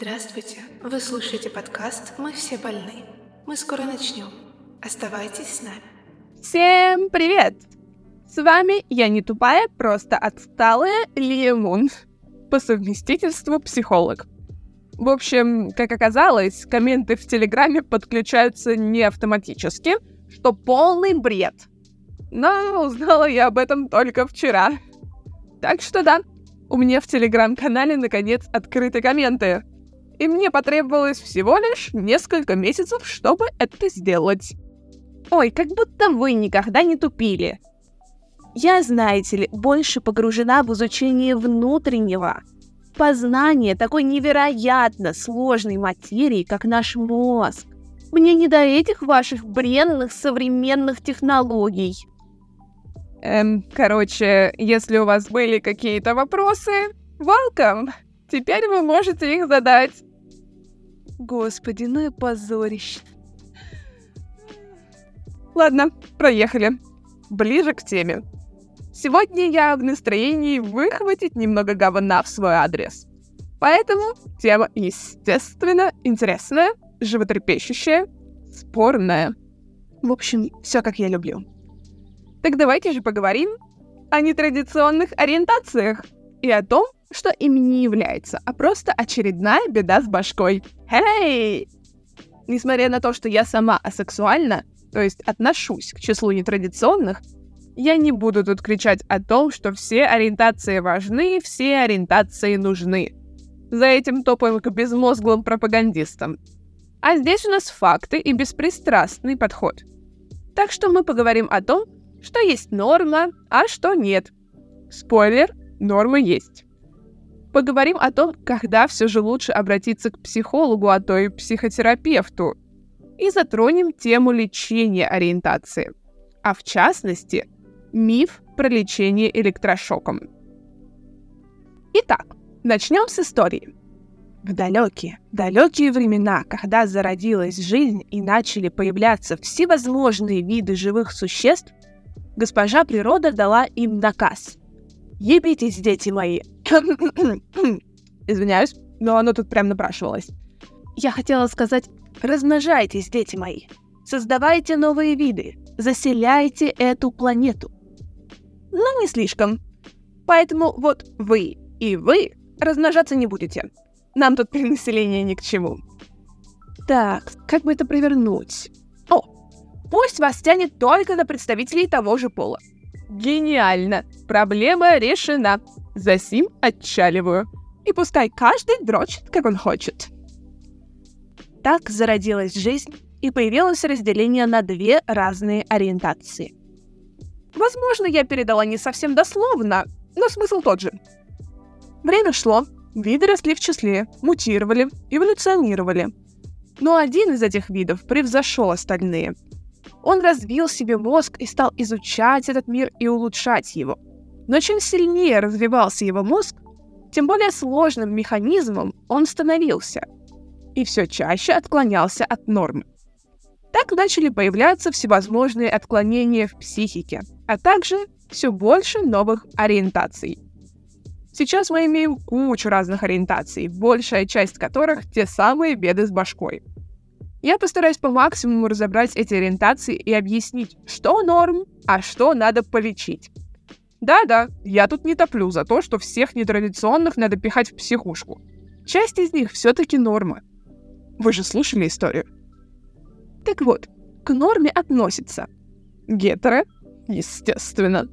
Здравствуйте! Вы слушаете подкаст «Мы все больны». Мы скоро начнем. Оставайтесь с нами. Всем привет! С вами я не тупая, просто отсталая Лия Мун. По совместительству психолог. В общем, как оказалось, комменты в Телеграме подключаются не автоматически, что полный бред. Но узнала я об этом только вчера. Так что да, у меня в Телеграм-канале наконец открыты комменты и мне потребовалось всего лишь несколько месяцев, чтобы это сделать. Ой, как будто вы никогда не тупили. Я, знаете ли, больше погружена в изучение внутреннего, познание такой невероятно сложной материи, как наш мозг. Мне не до этих ваших бренных современных технологий. Эм, короче, если у вас были какие-то вопросы, welcome! Теперь вы можете их задать. Господи, ну и позорище. Ладно, проехали. Ближе к теме. Сегодня я в настроении выхватить немного говна в свой адрес. Поэтому тема, естественно, интересная, животрепещущая, спорная. В общем, все как я люблю. Так давайте же поговорим о нетрадиционных ориентациях и о том, что им не является, а просто очередная беда с башкой. Эй! Несмотря на то, что я сама асексуальна, то есть отношусь к числу нетрадиционных, я не буду тут кричать о том, что все ориентации важны, все ориентации нужны. За этим топаем к безмозглым пропагандистам. А здесь у нас факты и беспристрастный подход. Так что мы поговорим о том, что есть норма, а что нет. Спойлер, нормы есть. Поговорим о том, когда все же лучше обратиться к психологу, а то и психотерапевту. И затронем тему лечения ориентации. А в частности, миф про лечение электрошоком. Итак, начнем с истории. В далекие, далекие времена, когда зародилась жизнь и начали появляться всевозможные виды живых существ, госпожа природа дала им наказ. «Ебитесь, дети мои, Извиняюсь, но оно тут прям напрашивалось. Я хотела сказать, размножайтесь, дети мои. Создавайте новые виды. Заселяйте эту планету. Но не слишком. Поэтому вот вы и вы размножаться не будете. Нам тут перенаселение ни к чему. Так, как бы это провернуть? О, пусть вас тянет только на представителей того же пола. Гениально! Проблема решена. Засим отчаливаю. И пускай каждый дрочит, как он хочет. Так зародилась жизнь, и появилось разделение на две разные ориентации. Возможно, я передала не совсем дословно, но смысл тот же. Время шло, виды росли в числе, мутировали, эволюционировали. Но один из этих видов превзошел остальные. Он развил себе мозг и стал изучать этот мир и улучшать его – но чем сильнее развивался его мозг, тем более сложным механизмом он становился и все чаще отклонялся от нормы. Так начали появляться всевозможные отклонения в психике, а также все больше новых ориентаций. Сейчас мы имеем кучу разных ориентаций, большая часть которых те самые беды с башкой. Я постараюсь по максимуму разобрать эти ориентации и объяснить, что норм, а что надо полечить. Да-да, я тут не топлю за то, что всех нетрадиционных надо пихать в психушку. Часть из них все-таки норма. Вы же слушали историю. Так вот, к норме относятся гетеро, естественно,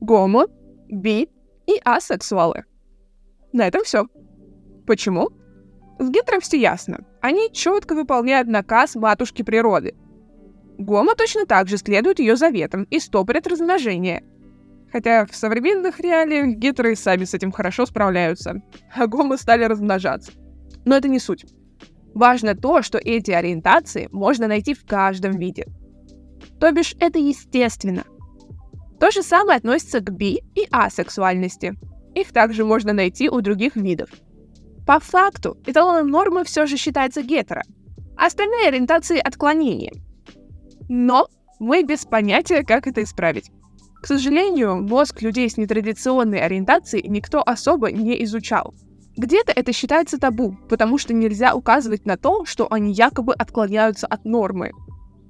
гомо, би и асексуалы. На этом все. Почему? С гетеро все ясно. Они четко выполняют наказ матушки природы. Гомо точно так же следует ее заветам и стопорят размножение – Хотя в современных реалиях гетеры сами с этим хорошо справляются, а гомы стали размножаться. Но это не суть. Важно то, что эти ориентации можно найти в каждом виде. То бишь, это естественно. То же самое относится к би и асексуальности. Их также можно найти у других видов. По факту, эталоном нормы все же считается гетеро. Остальные ориентации — отклонения. Но мы без понятия, как это исправить. К сожалению, мозг людей с нетрадиционной ориентацией никто особо не изучал. Где-то это считается табу, потому что нельзя указывать на то, что они якобы отклоняются от нормы.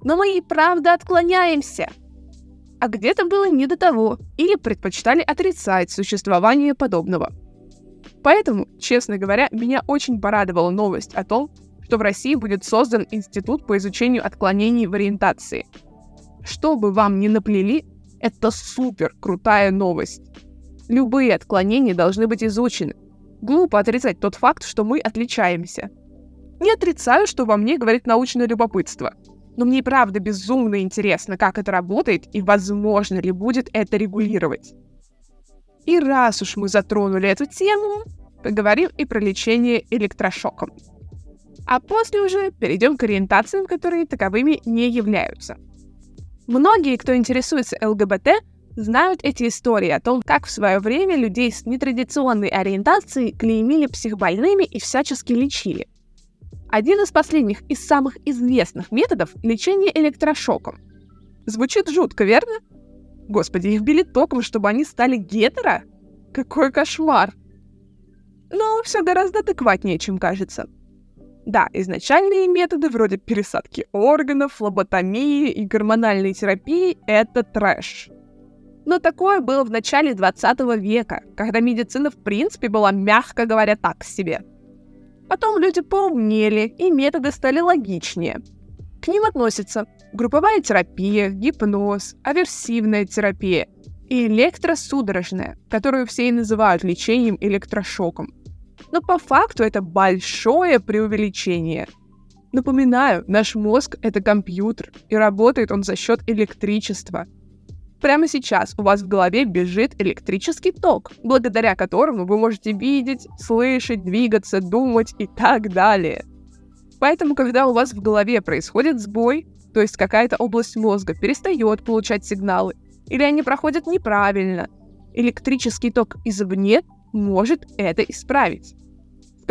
Но мы и правда отклоняемся. А где-то было не до того, или предпочитали отрицать существование подобного. Поэтому, честно говоря, меня очень порадовала новость о том, что в России будет создан институт по изучению отклонений в ориентации. Что бы вам ни наплели, это супер крутая новость. Любые отклонения должны быть изучены. Глупо отрицать тот факт, что мы отличаемся. Не отрицаю, что во мне говорит научное любопытство. Но мне и правда безумно интересно, как это работает и возможно ли будет это регулировать. И раз уж мы затронули эту тему, поговорим и про лечение электрошоком. А после уже перейдем к ориентациям, которые таковыми не являются. Многие, кто интересуется ЛГБТ, знают эти истории о том, как в свое время людей с нетрадиционной ориентацией клеймили психбольными и всячески лечили. Один из последних и самых известных методов — лечение электрошоком. Звучит жутко, верно? Господи, их били током, чтобы они стали гетеро? Какой кошмар! Но все гораздо адекватнее, чем кажется. Да, изначальные методы вроде пересадки органов, лоботомии и гормональной терапии — это трэш. Но такое было в начале 20 века, когда медицина в принципе была, мягко говоря, так себе. Потом люди поумнели, и методы стали логичнее. К ним относятся групповая терапия, гипноз, аверсивная терапия и электросудорожная, которую все и называют лечением электрошоком. Но по факту это большое преувеличение. Напоминаю, наш мозг — это компьютер, и работает он за счет электричества. Прямо сейчас у вас в голове бежит электрический ток, благодаря которому вы можете видеть, слышать, двигаться, думать и так далее. Поэтому, когда у вас в голове происходит сбой, то есть какая-то область мозга перестает получать сигналы, или они проходят неправильно, электрический ток извне может это исправить.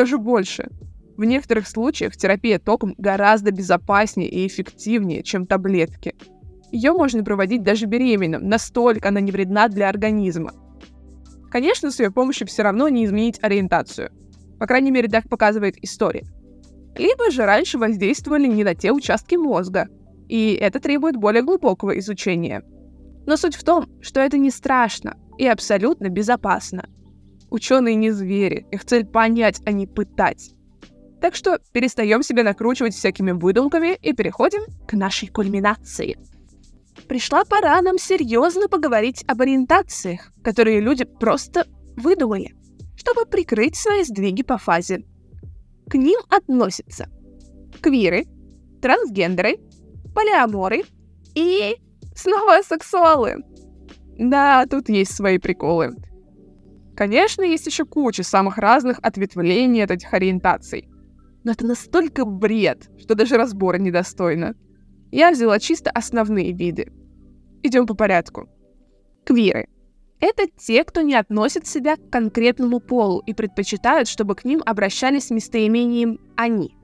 Скажу больше. В некоторых случаях терапия током гораздо безопаснее и эффективнее, чем таблетки. Ее можно проводить даже беременным, настолько она не вредна для организма. Конечно, с ее помощью все равно не изменить ориентацию. По крайней мере, так показывает история. Либо же раньше воздействовали не на те участки мозга, и это требует более глубокого изучения. Но суть в том, что это не страшно и абсолютно безопасно – Ученые не звери, их цель понять, а не пытать. Так что перестаем себя накручивать всякими выдумками и переходим к нашей кульминации. Пришла пора нам серьезно поговорить об ориентациях, которые люди просто выдумали, чтобы прикрыть свои сдвиги по фазе. К ним относятся квиры, трансгендеры, полиаморы и снова сексуалы. Да, тут есть свои приколы. Конечно, есть еще куча самых разных ответвлений от этих ориентаций. Но это настолько бред, что даже разбора недостойно. Я взяла чисто основные виды. Идем по порядку. Квиры. Это те, кто не относит себя к конкретному полу и предпочитают, чтобы к ним обращались с местоимением «они».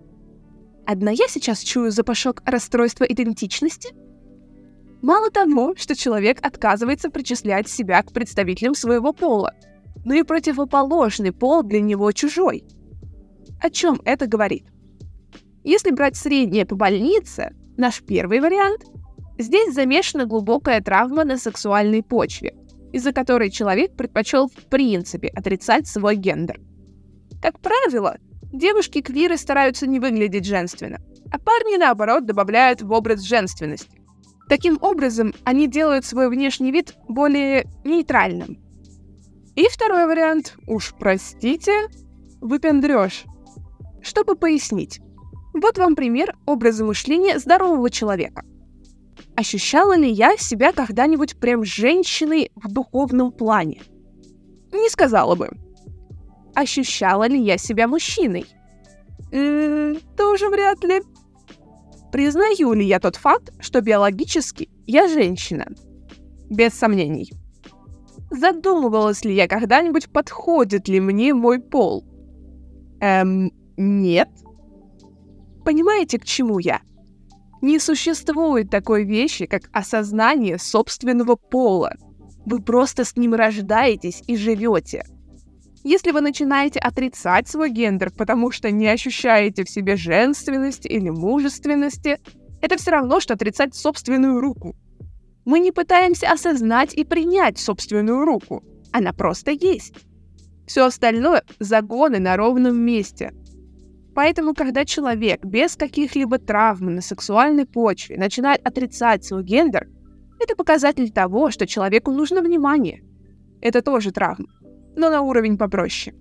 Одна я сейчас чую запашок расстройства идентичности? Мало того, что человек отказывается причислять себя к представителям своего пола – но и противоположный пол для него чужой. О чем это говорит? Если брать среднее по больнице, наш первый вариант, здесь замешана глубокая травма на сексуальной почве, из-за которой человек предпочел в принципе отрицать свой гендер. Как правило, девушки-квиры стараются не выглядеть женственно, а парни, наоборот, добавляют в образ женственности. Таким образом, они делают свой внешний вид более нейтральным, и второй вариант, уж простите, выпендрёж. Чтобы пояснить, вот вам пример образа мышления здорового человека. Ощущала ли я себя когда-нибудь прям женщиной в духовном плане? Не сказала бы. Ощущала ли я себя мужчиной? М-м, тоже вряд ли. Признаю ли я тот факт, что биологически я женщина? Без сомнений. Задумывалась ли я когда-нибудь, подходит ли мне мой пол? Эм, нет. Понимаете, к чему я? Не существует такой вещи, как осознание собственного пола. Вы просто с ним рождаетесь и живете. Если вы начинаете отрицать свой гендер, потому что не ощущаете в себе женственности или мужественности, это все равно, что отрицать собственную руку. Мы не пытаемся осознать и принять собственную руку. Она просто есть. Все остальное — загоны на ровном месте. Поэтому, когда человек без каких-либо травм на сексуальной почве начинает отрицать свой гендер, это показатель того, что человеку нужно внимание. Это тоже травма, но на уровень попроще.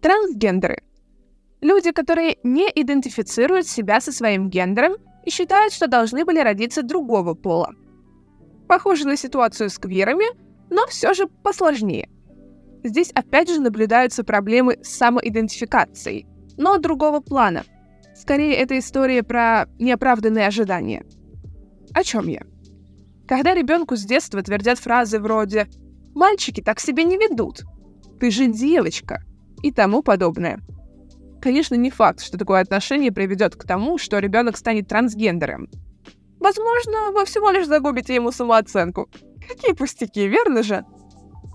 Трансгендеры — люди, которые не идентифицируют себя со своим гендером и считают, что должны были родиться другого пола. Похоже на ситуацию с квирами, но все же посложнее. Здесь опять же наблюдаются проблемы с самоидентификацией, но другого плана. Скорее, это история про неоправданные ожидания. О чем я? Когда ребенку с детства твердят фразы вроде «мальчики так себя не ведут», «ты же девочка» и тому подобное. Конечно, не факт, что такое отношение приведет к тому, что ребенок станет трансгендером. Возможно, вы всего лишь загубите ему самооценку. Какие пустяки, верно же?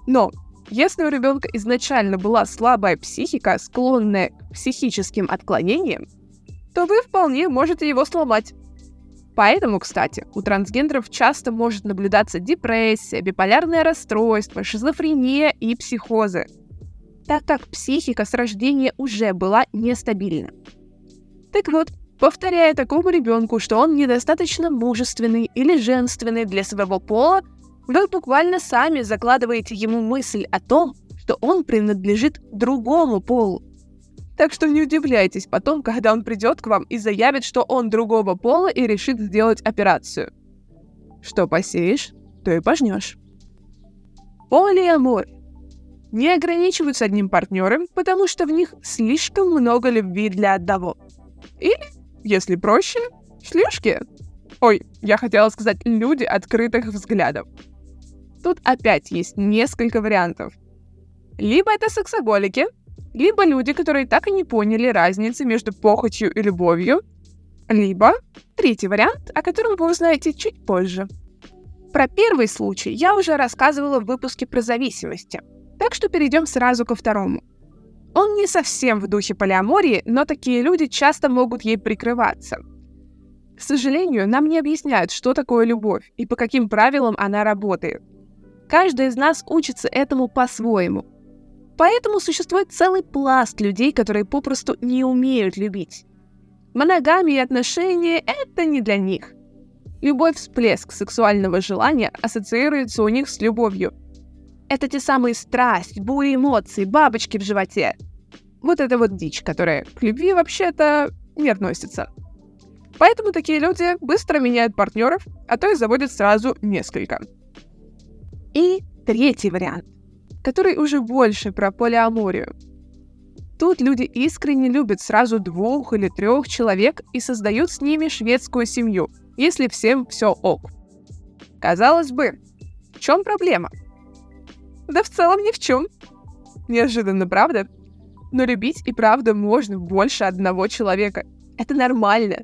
Но если у ребенка изначально была слабая психика, склонная к психическим отклонениям, то вы вполне можете его сломать. Поэтому, кстати, у трансгендеров часто может наблюдаться депрессия, биполярное расстройство, шизофрения и психозы, так как психика с рождения уже была нестабильна. Так вот, повторяя такому ребенку, что он недостаточно мужественный или женственный для своего пола, вы буквально сами закладываете ему мысль о том, что он принадлежит другому полу. Так что не удивляйтесь потом, когда он придет к вам и заявит, что он другого пола и решит сделать операцию. Что посеешь, то и пожнешь. Полиамор. Не ограничиваются одним партнером, потому что в них слишком много любви для одного. Или, если проще, шлюшки. Ой, я хотела сказать люди открытых взглядов. Тут опять есть несколько вариантов. Либо это сексоголики, либо люди, которые так и не поняли разницы между похотью и любовью, либо третий вариант, о котором вы узнаете чуть позже. Про первый случай я уже рассказывала в выпуске про зависимости, так что перейдем сразу ко второму. Он не совсем в духе полиамории, но такие люди часто могут ей прикрываться. К сожалению, нам не объясняют, что такое любовь и по каким правилам она работает. Каждый из нас учится этому по-своему. Поэтому существует целый пласт людей, которые попросту не умеют любить. Моногамия и отношения — это не для них. Любой всплеск сексуального желания ассоциируется у них с любовью. Это те самые страсть, бури эмоций, бабочки в животе. Вот это вот дичь, которая к любви вообще-то не относится. Поэтому такие люди быстро меняют партнеров, а то и заводят сразу несколько. И третий вариант, который уже больше про полиаморию. Тут люди искренне любят сразу двух или трех человек и создают с ними шведскую семью, если всем все ок. Казалось бы, в чем проблема? Да в целом ни в чем. Неожиданно, правда? Но любить и правда можно больше одного человека. Это нормально.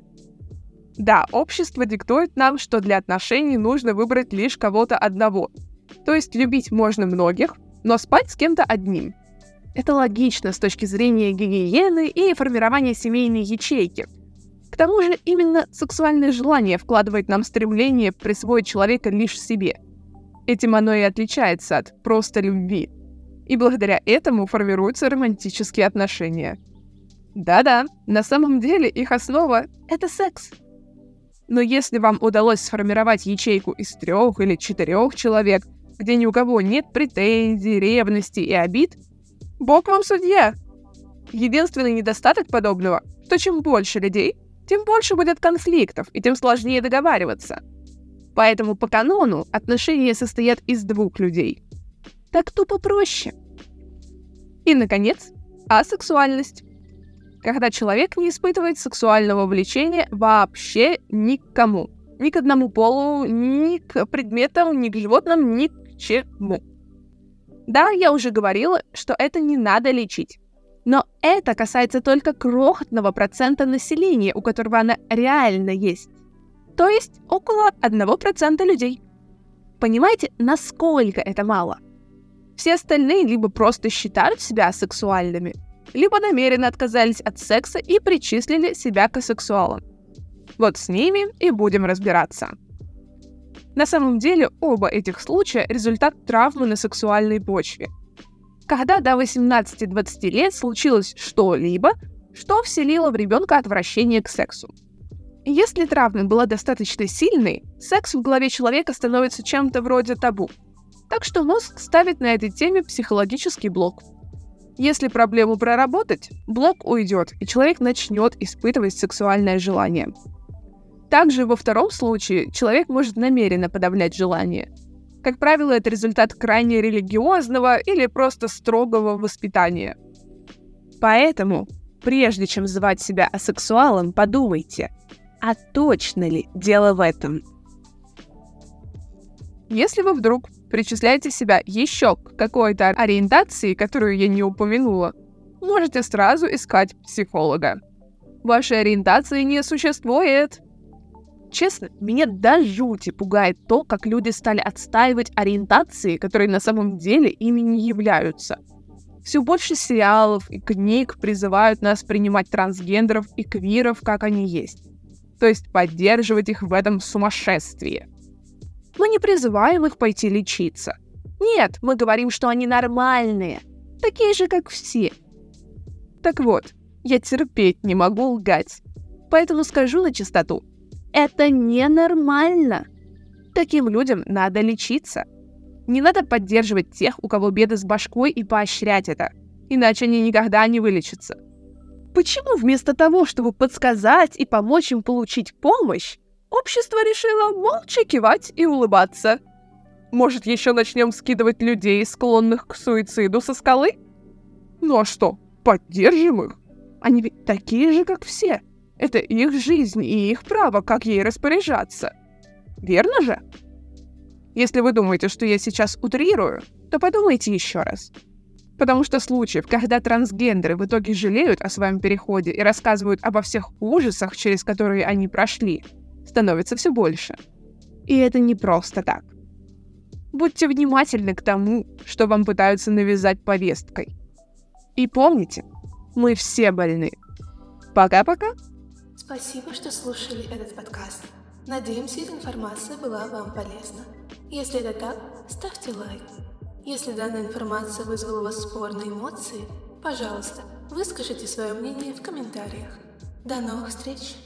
Да, общество диктует нам, что для отношений нужно выбрать лишь кого-то одного, то есть любить можно многих, но спать с кем-то одним. Это логично с точки зрения гигиены и формирования семейной ячейки. К тому же именно сексуальное желание вкладывает нам стремление присвоить человека лишь себе. Этим оно и отличается от просто любви. И благодаря этому формируются романтические отношения. Да-да, на самом деле их основа — это секс. Но если вам удалось сформировать ячейку из трех или четырех человек — где ни у кого нет претензий, ревности и обид, Бог вам судья. Единственный недостаток подобного, что чем больше людей, тем больше будет конфликтов и тем сложнее договариваться. Поэтому по канону отношения состоят из двух людей. Так тупо проще. И, наконец, асексуальность. Когда человек не испытывает сексуального влечения вообще никому. Ни к одному полу, ни к предметам, ни к животным, ни чему. Да, я уже говорила, что это не надо лечить. Но это касается только крохотного процента населения, у которого она реально есть. То есть около 1% людей. Понимаете, насколько это мало? Все остальные либо просто считают себя сексуальными, либо намеренно отказались от секса и причислили себя к асексуалам. Вот с ними и будем разбираться. На самом деле оба этих случая – результат травмы на сексуальной почве. Когда до 18-20 лет случилось что-либо, что вселило в ребенка отвращение к сексу. Если травма была достаточно сильной, секс в голове человека становится чем-то вроде табу. Так что мозг ставит на этой теме психологический блок. Если проблему проработать, блок уйдет, и человек начнет испытывать сексуальное желание. Также во втором случае человек может намеренно подавлять желание. Как правило, это результат крайне религиозного или просто строгого воспитания. Поэтому, прежде чем звать себя асексуалом, подумайте, а точно ли дело в этом? Если вы вдруг причисляете себя еще к какой-то ориентации, которую я не упомянула, можете сразу искать психолога. Вашей ориентации не существует. Честно, меня до жути пугает то, как люди стали отстаивать ориентации, которые на самом деле ими не являются. Все больше сериалов и книг призывают нас принимать трансгендеров и квиров, как они есть. То есть поддерживать их в этом сумасшествии. Мы не призываем их пойти лечиться. Нет, мы говорим, что они нормальные. Такие же, как все. Так вот, я терпеть не могу лгать. Поэтому скажу на чистоту. Это ненормально. Таким людям надо лечиться. Не надо поддерживать тех, у кого беды с башкой, и поощрять это. Иначе они никогда не вылечатся. Почему вместо того, чтобы подсказать и помочь им получить помощь, общество решило молча кивать и улыбаться? Может, еще начнем скидывать людей, склонных к суициду со скалы? Ну а что, поддержим их? Они ведь такие же, как все. Это их жизнь и их право, как ей распоряжаться. Верно же? Если вы думаете, что я сейчас утрирую, то подумайте еще раз. Потому что случаев, когда трансгендеры в итоге жалеют о своем переходе и рассказывают обо всех ужасах, через которые они прошли, становится все больше. И это не просто так. Будьте внимательны к тому, что вам пытаются навязать повесткой. И помните, мы все больны. Пока-пока. Спасибо, что слушали этот подкаст. Надеемся, информация была вам полезна. Если это так, ставьте лайк. Если данная информация вызвала у вас спорные эмоции, пожалуйста, выскажите свое мнение в комментариях. До новых встреч!